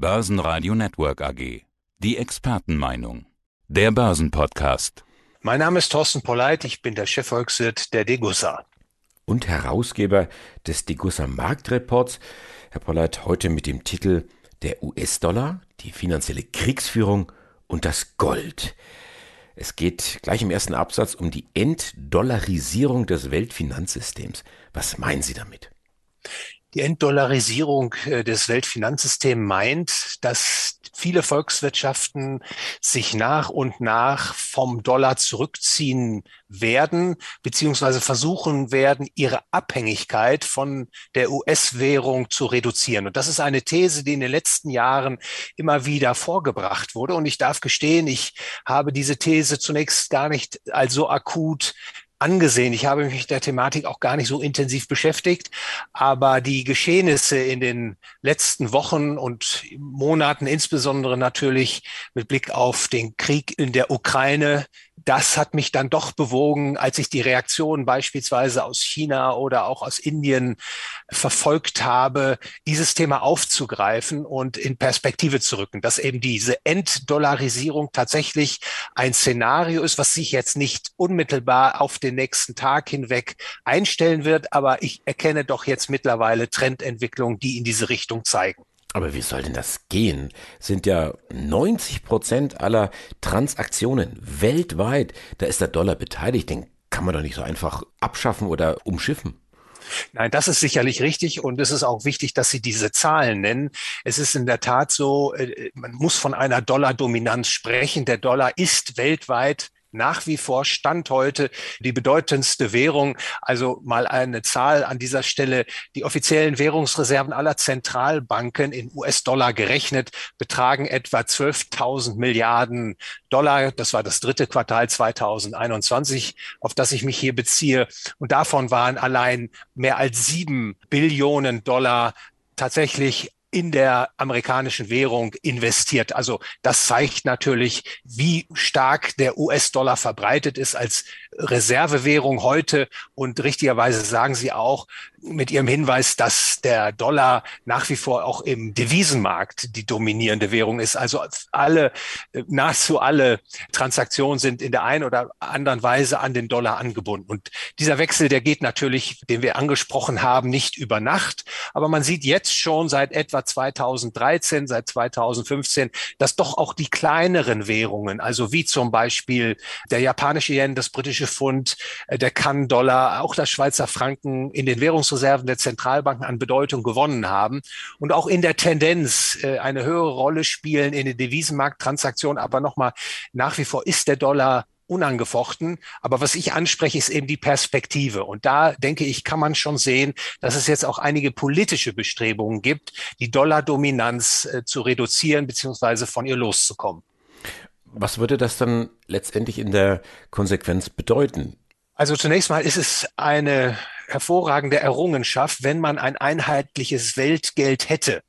Börsenradio Network AG. Die Expertenmeinung. Der Börsenpodcast. Mein Name ist Thorsten Polleit, ich bin der Chefvolkswirt der Degussa. Und Herausgeber des Degussa Marktreports. Herr Polleit, heute mit dem Titel Der US-Dollar, die finanzielle Kriegsführung und das Gold. Es geht gleich im ersten Absatz um die Entdollarisierung des Weltfinanzsystems. Was meinen Sie damit? Die Entdollarisierung äh, des Weltfinanzsystems meint, dass viele Volkswirtschaften sich nach und nach vom Dollar zurückziehen werden, beziehungsweise versuchen werden, ihre Abhängigkeit von der US-Währung zu reduzieren. Und das ist eine These, die in den letzten Jahren immer wieder vorgebracht wurde. Und ich darf gestehen, ich habe diese These zunächst gar nicht als so akut angesehen. Ich habe mich der Thematik auch gar nicht so intensiv beschäftigt, aber die Geschehnisse in den letzten Wochen und Monaten, insbesondere natürlich mit Blick auf den Krieg in der Ukraine, das hat mich dann doch bewogen, als ich die Reaktionen beispielsweise aus China oder auch aus Indien verfolgt habe, dieses Thema aufzugreifen und in Perspektive zu rücken, dass eben diese Entdollarisierung tatsächlich ein Szenario ist, was sich jetzt nicht unmittelbar auf den nächsten Tag hinweg einstellen wird, aber ich erkenne doch jetzt mittlerweile Trendentwicklungen, die in diese Richtung zeigen. Aber wie soll denn das gehen? Sind ja 90 Prozent aller Transaktionen weltweit, da ist der Dollar beteiligt, den kann man doch nicht so einfach abschaffen oder umschiffen. Nein, das ist sicherlich richtig und es ist auch wichtig, dass Sie diese Zahlen nennen. Es ist in der Tat so, äh, man muss von einer Dollardominanz sprechen. Der Dollar ist weltweit nach wie vor Stand heute die bedeutendste Währung. Also mal eine Zahl an dieser Stelle. Die offiziellen Währungsreserven aller Zentralbanken in US-Dollar gerechnet betragen etwa 12.000 Milliarden Dollar. Das war das dritte Quartal 2021, auf das ich mich hier beziehe. Und davon waren allein mehr als sieben Billionen Dollar tatsächlich in der amerikanischen Währung investiert. Also das zeigt natürlich, wie stark der US-Dollar verbreitet ist als Reservewährung heute. Und richtigerweise sagen Sie auch mit Ihrem Hinweis, dass der Dollar nach wie vor auch im Devisenmarkt die dominierende Währung ist. Also alle, nahezu alle Transaktionen sind in der einen oder anderen Weise an den Dollar angebunden. Und dieser Wechsel, der geht natürlich, den wir angesprochen haben, nicht über Nacht. Aber man sieht jetzt schon seit etwa 2013, seit 2015, dass doch auch die kleineren Währungen, also wie zum Beispiel der japanische Yen, das britische Pfund, äh, der Kann-Dollar, auch das Schweizer Franken in den Währungsreserven der Zentralbanken an Bedeutung gewonnen haben und auch in der Tendenz äh, eine höhere Rolle spielen in den Devisenmarkttransaktionen. Aber nochmal, nach wie vor ist der Dollar unangefochten. Aber was ich anspreche, ist eben die Perspektive. Und da denke ich, kann man schon sehen, dass es jetzt auch einige politische Bestrebungen gibt, die Dollardominanz äh, zu reduzieren beziehungsweise von ihr loszukommen. Was würde das dann letztendlich in der Konsequenz bedeuten? Also zunächst mal ist es eine hervorragende Errungenschaft, wenn man ein einheitliches Weltgeld hätte.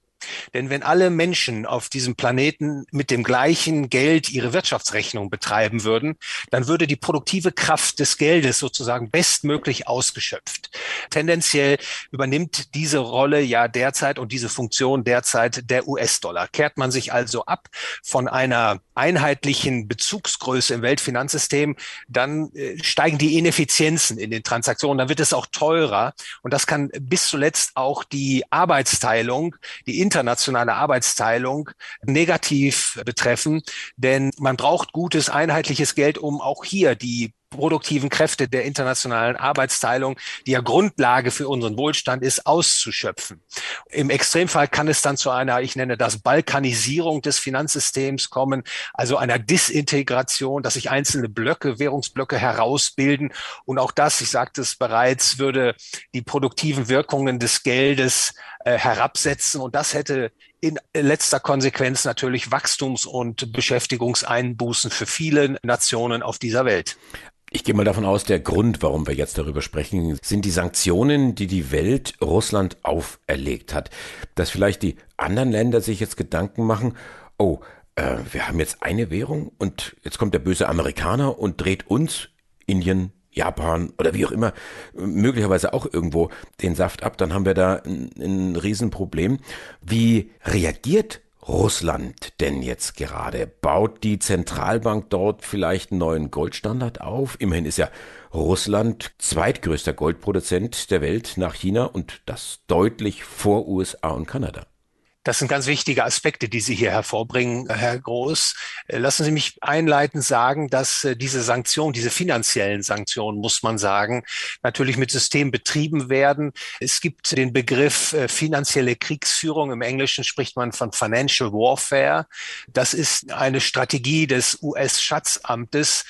Denn wenn alle Menschen auf diesem Planeten mit dem gleichen Geld ihre Wirtschaftsrechnung betreiben würden, dann würde die produktive Kraft des Geldes sozusagen bestmöglich ausgeschöpft. Tendenziell übernimmt diese Rolle ja derzeit und diese Funktion derzeit der US-Dollar. Kehrt man sich also ab von einer einheitlichen Bezugsgröße im Weltfinanzsystem, dann äh, steigen die Ineffizienzen in den Transaktionen, dann wird es auch teurer und das kann bis zuletzt auch die Arbeitsteilung, die internationale Arbeitsteilung negativ betreffen, denn man braucht gutes einheitliches Geld, um auch hier die produktiven Kräfte der internationalen Arbeitsteilung, die ja Grundlage für unseren Wohlstand ist, auszuschöpfen. Im Extremfall kann es dann zu einer, ich nenne das Balkanisierung des Finanzsystems kommen, also einer Disintegration, dass sich einzelne Blöcke, Währungsblöcke herausbilden. Und auch das, ich sagte es bereits, würde die produktiven Wirkungen des Geldes äh, herabsetzen. Und das hätte in letzter Konsequenz natürlich Wachstums- und Beschäftigungseinbußen für viele Nationen auf dieser Welt. Ich gehe mal davon aus, der Grund, warum wir jetzt darüber sprechen, sind die Sanktionen, die die Welt Russland auferlegt hat. Dass vielleicht die anderen Länder sich jetzt Gedanken machen, oh, äh, wir haben jetzt eine Währung und jetzt kommt der böse Amerikaner und dreht uns, Indien, Japan oder wie auch immer, möglicherweise auch irgendwo den Saft ab, dann haben wir da ein, ein Riesenproblem. Wie reagiert Russland denn jetzt gerade? Baut die Zentralbank dort vielleicht einen neuen Goldstandard auf? Immerhin ist ja Russland zweitgrößter Goldproduzent der Welt nach China und das deutlich vor USA und Kanada. Das sind ganz wichtige Aspekte, die Sie hier hervorbringen, Herr Groß. Äh, lassen Sie mich einleitend sagen, dass äh, diese Sanktionen, diese finanziellen Sanktionen, muss man sagen, natürlich mit System betrieben werden. Es gibt den Begriff äh, finanzielle Kriegsführung. Im Englischen spricht man von Financial Warfare. Das ist eine Strategie des US-Schatzamtes,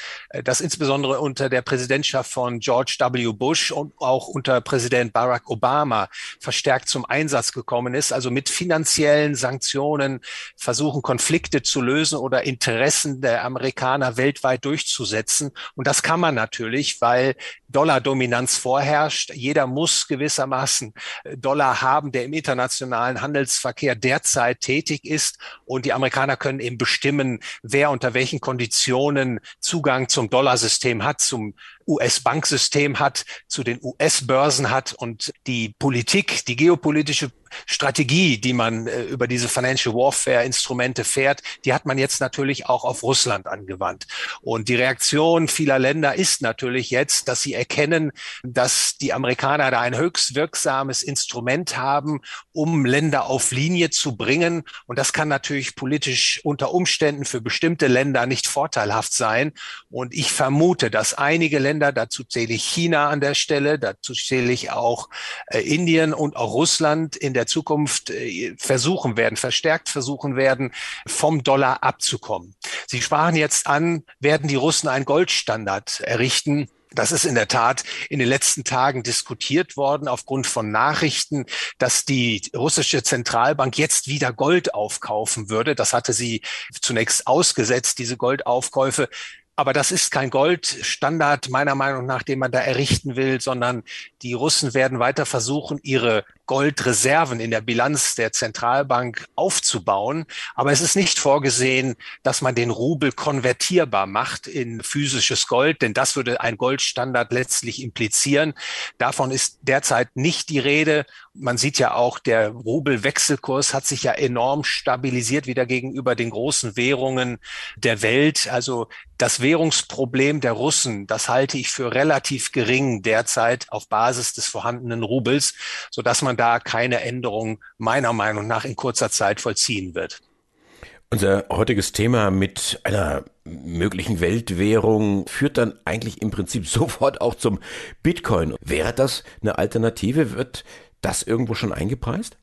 das insbesondere unter der Präsidentschaft von George W. Bush und auch unter Präsident Barack Obama verstärkt zum Einsatz gekommen ist. Also mit finanziellen finanziellen Sanktionen versuchen, Konflikte zu lösen oder Interessen der Amerikaner weltweit durchzusetzen. Und das kann man natürlich, weil Dollardominanz vorherrscht. Jeder muss gewissermaßen Dollar haben, der im internationalen Handelsverkehr derzeit tätig ist. Und die Amerikaner können eben bestimmen, wer unter welchen Konditionen Zugang zum Dollarsystem hat, zum US-Banksystem hat, zu den US-Börsen hat und die Politik, die geopolitische Strategie, die man äh, über diese Financial Warfare Instrumente fährt, die hat man jetzt natürlich auch auf Russland angewandt. Und die Reaktion vieler Länder ist natürlich jetzt, dass sie erkennen, dass die Amerikaner da ein höchst wirksames Instrument haben, um Länder auf Linie zu bringen. Und das kann natürlich politisch unter Umständen für bestimmte Länder nicht vorteilhaft sein. Und ich vermute, dass einige Länder dazu zähle ich China an der Stelle, dazu zähle ich auch äh, Indien und auch Russland in der Zukunft äh, versuchen werden, verstärkt versuchen werden, vom Dollar abzukommen. Sie sprachen jetzt an, werden die Russen einen Goldstandard errichten? Das ist in der Tat in den letzten Tagen diskutiert worden aufgrund von Nachrichten, dass die russische Zentralbank jetzt wieder Gold aufkaufen würde. Das hatte sie zunächst ausgesetzt, diese Goldaufkäufe. Aber das ist kein Goldstandard meiner Meinung nach, den man da errichten will, sondern die Russen werden weiter versuchen, ihre Goldreserven in der Bilanz der Zentralbank aufzubauen. Aber es ist nicht vorgesehen, dass man den Rubel konvertierbar macht in physisches Gold, denn das würde ein Goldstandard letztlich implizieren. Davon ist derzeit nicht die Rede. Man sieht ja auch, der Rubelwechselkurs hat sich ja enorm stabilisiert wieder gegenüber den großen Währungen der Welt. Also das Währungsproblem der Russen, das halte ich für relativ gering derzeit auf Basis des vorhandenen Rubels, so dass man da keine Änderung meiner Meinung nach in kurzer Zeit vollziehen wird. Unser heutiges Thema mit einer möglichen Weltwährung führt dann eigentlich im Prinzip sofort auch zum Bitcoin. Wäre das eine Alternative? Wird das irgendwo schon eingepreist?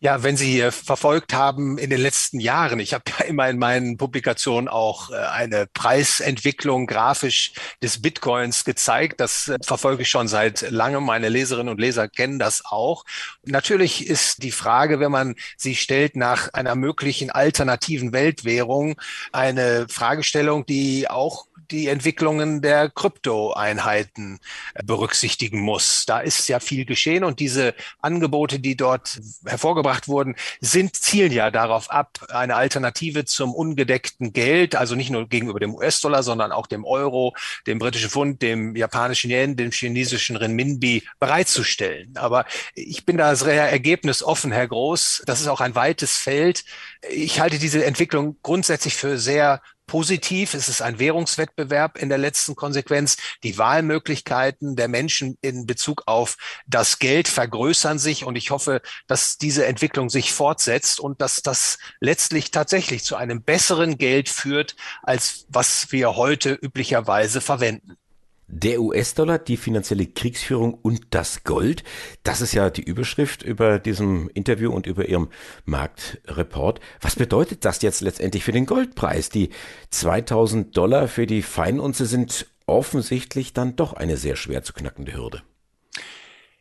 Ja, wenn Sie verfolgt haben in den letzten Jahren, ich habe ja immer in meinen Publikationen auch äh, eine Preisentwicklung grafisch des Bitcoins gezeigt. Das äh, verfolge ich schon seit langem. Meine Leserinnen und Leser kennen das auch. Natürlich ist die Frage, wenn man sie stellt nach einer möglichen alternativen Weltwährung, eine Fragestellung, die auch die Entwicklungen der Kryptoeinheiten äh, berücksichtigen muss. Da ist ja viel geschehen und diese Angebote, die dort hervorgebracht wurden, sind, zielen ja darauf ab, eine Alternative zum ungedeckten Geld, also nicht nur gegenüber dem US-Dollar, sondern auch dem Euro, dem britischen Pfund, dem japanischen Yen, dem chinesischen Renminbi bereitzustellen. Aber ich bin da sehr ergebnisoffen, Herr Groß. Das ist auch ein weites Feld. Ich halte diese Entwicklung grundsätzlich für sehr positiv. Es ist ein Währungswettbewerb in der letzten Konsequenz. Die Wahlmöglichkeiten der Menschen in Bezug auf das Geld vergrößern sich und ich hoffe, dass diese Entwicklung sich fortsetzt und dass das letztlich tatsächlich zu einem besseren Geld führt, als was wir heute üblicherweise verwenden. Der US-Dollar, die finanzielle Kriegsführung und das Gold. Das ist ja die Überschrift über diesem Interview und über Ihrem Marktreport. Was bedeutet das jetzt letztendlich für den Goldpreis? Die 2000 Dollar für die Feinunze sind offensichtlich dann doch eine sehr schwer zu knackende Hürde.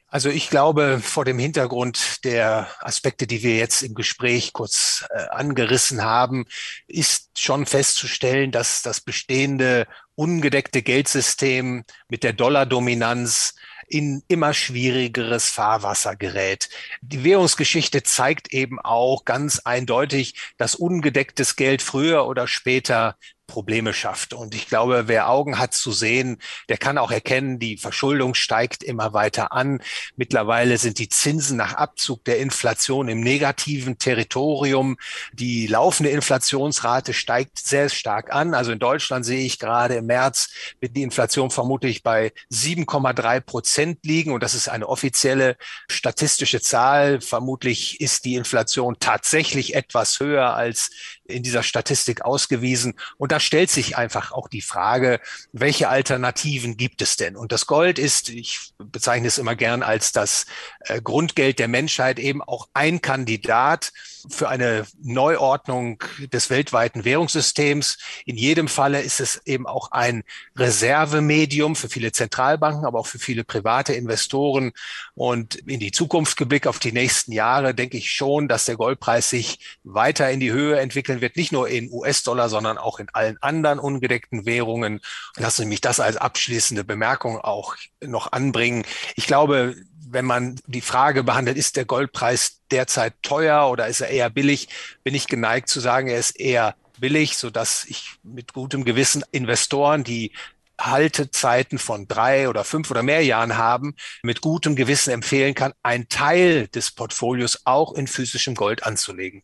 Also ich glaube, vor dem Hintergrund der Aspekte, die wir jetzt im Gespräch kurz äh, angerissen haben, ist schon festzustellen, dass das bestehende ungedeckte Geldsystem mit der Dollardominanz in immer schwierigeres Fahrwasser gerät. Die Währungsgeschichte zeigt eben auch ganz eindeutig, dass ungedecktes Geld früher oder später Probleme schafft. Und ich glaube, wer Augen hat zu sehen, der kann auch erkennen, die Verschuldung steigt immer weiter an. Mittlerweile sind die Zinsen nach Abzug der Inflation im negativen Territorium. Die laufende Inflationsrate steigt sehr stark an. Also in Deutschland sehe ich gerade im März wird die Inflation vermutlich bei 7,3 Prozent liegen. Und das ist eine offizielle statistische Zahl. Vermutlich ist die Inflation tatsächlich etwas höher als in dieser Statistik ausgewiesen. Und da stellt sich einfach auch die Frage, welche Alternativen gibt es denn? Und das Gold ist, ich bezeichne es immer gern als das äh, Grundgeld der Menschheit, eben auch ein Kandidat für eine Neuordnung des weltweiten Währungssystems. In jedem Falle ist es eben auch ein Reservemedium für viele Zentralbanken, aber auch für viele private Investoren. Und in die Zukunft geblickt auf die nächsten Jahre denke ich schon, dass der Goldpreis sich weiter in die Höhe entwickeln wird, nicht nur in US-Dollar, sondern auch in allen anderen ungedeckten Währungen. Lassen Sie mich das als abschließende Bemerkung auch noch anbringen. Ich glaube, wenn man die Frage behandelt, ist der Goldpreis derzeit teuer oder ist er eher billig, bin ich geneigt zu sagen, er ist eher billig, so dass ich mit gutem Gewissen Investoren, die Haltezeiten von drei oder fünf oder mehr Jahren haben, mit gutem Gewissen empfehlen kann, einen Teil des Portfolios auch in physischem Gold anzulegen.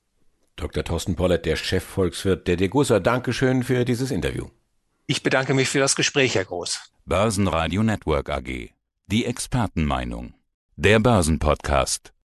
Dr. Thorsten Pollert, der Chefvolkswirt der Degussa. Dankeschön für dieses Interview. Ich bedanke mich für das Gespräch, Herr Groß. Börsenradio Network AG. Die Expertenmeinung. Der Börsenpodcast.